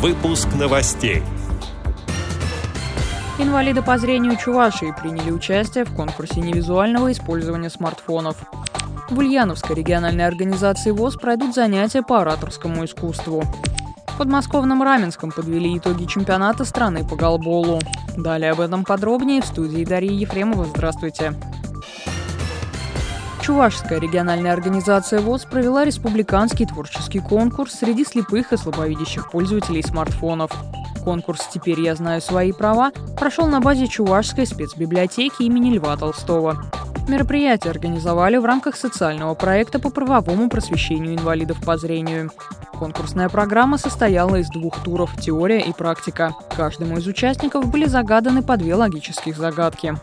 Выпуск новостей. Инвалиды по зрению Чувашии приняли участие в конкурсе невизуального использования смартфонов. В Ульяновской региональной организации ВОЗ пройдут занятия по ораторскому искусству. В подмосковном Раменском подвели итоги чемпионата страны по голболу. Далее об этом подробнее в студии Дарьи Ефремова. Здравствуйте. Чувашская региональная организация ВОЗ провела республиканский творческий конкурс среди слепых и слабовидящих пользователей смартфонов. Конкурс «Теперь я знаю свои права» прошел на базе Чувашской спецбиблиотеки имени Льва Толстого. Мероприятие организовали в рамках социального проекта по правовому просвещению инвалидов по зрению. Конкурсная программа состояла из двух туров – теория и практика. Каждому из участников были загаданы по две логических загадки.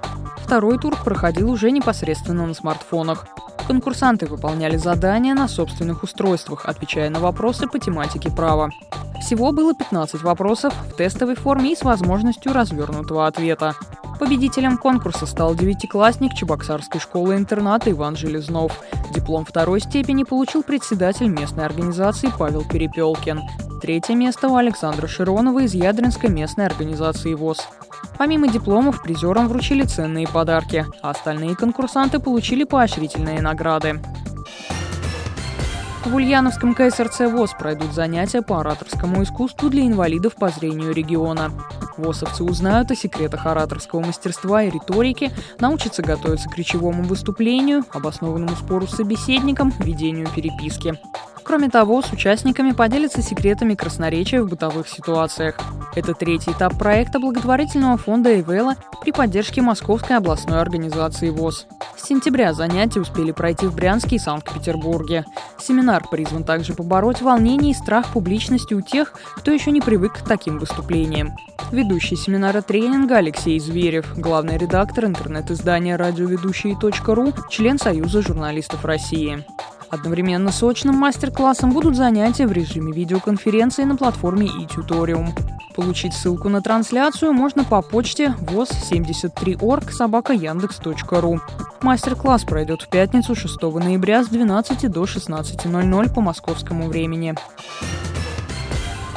Второй тур проходил уже непосредственно на смартфонах. Конкурсанты выполняли задания на собственных устройствах, отвечая на вопросы по тематике права. Всего было 15 вопросов в тестовой форме и с возможностью развернутого ответа. Победителем конкурса стал девятиклассник Чебоксарской школы-интерната Иван Железнов. Диплом второй степени получил председатель местной организации Павел Перепелкин. Третье место у Александра Широнова из Ядринской местной организации ВОЗ. Помимо дипломов, призерам вручили ценные подарки, а остальные конкурсанты получили поощрительные награды. В Ульяновском КСРЦ ВОЗ пройдут занятия по ораторскому искусству для инвалидов по зрению региона. ВОСовцы узнают о секретах ораторского мастерства и риторики, научатся готовиться к речевому выступлению, обоснованному спору с собеседником, ведению переписки. Кроме того, с участниками поделятся секретами красноречия в бытовых ситуациях. Это третий этап проекта благотворительного фонда «Эвела» при поддержке Московской областной организации ВОЗ. С сентября занятия успели пройти в Брянске и Санкт-Петербурге. Семинар призван также побороть волнение и страх публичности у тех, кто еще не привык к таким выступлениям. Ведущий семинара тренинга Алексей Зверев, главный редактор интернет-издания радиоведущие.ру, член Союза журналистов России. Одновременно с очным мастер-классом будут занятия в режиме видеоконференции на платформе eTutorium. Получить ссылку на трансляцию можно по почте voz73org собака яндекс.ру. Мастер-класс пройдет в пятницу 6 ноября с 12 до 16.00 по московскому времени.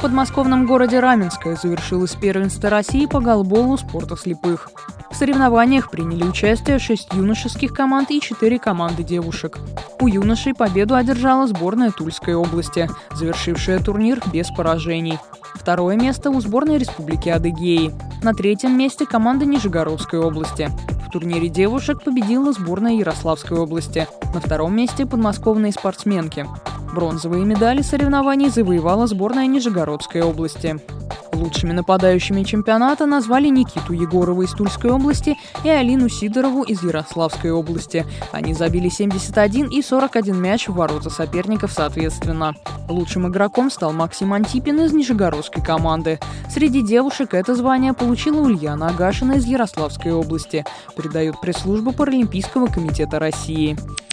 В подмосковном городе Раменское завершилось первенство России по голболу спорта слепых. В соревнованиях приняли участие шесть юношеских команд и четыре команды девушек. У юношей победу одержала сборная Тульской области, завершившая турнир без поражений. Второе место у сборной Республики Адыгеи. На третьем месте команда Нижегородской области. В турнире девушек победила сборная Ярославской области. На втором месте подмосковные спортсменки. Бронзовые медали соревнований завоевала сборная Нижегородской области. Лучшими нападающими чемпионата назвали Никиту Егорова из Тульской области и Алину Сидорову из Ярославской области. Они забили 71 и 41 мяч в ворота соперников соответственно. Лучшим игроком стал Максим Антипин из Нижегородской команды. Среди девушек это звание получила Ульяна Агашина из Ярославской области, передает пресс-служба Паралимпийского комитета России.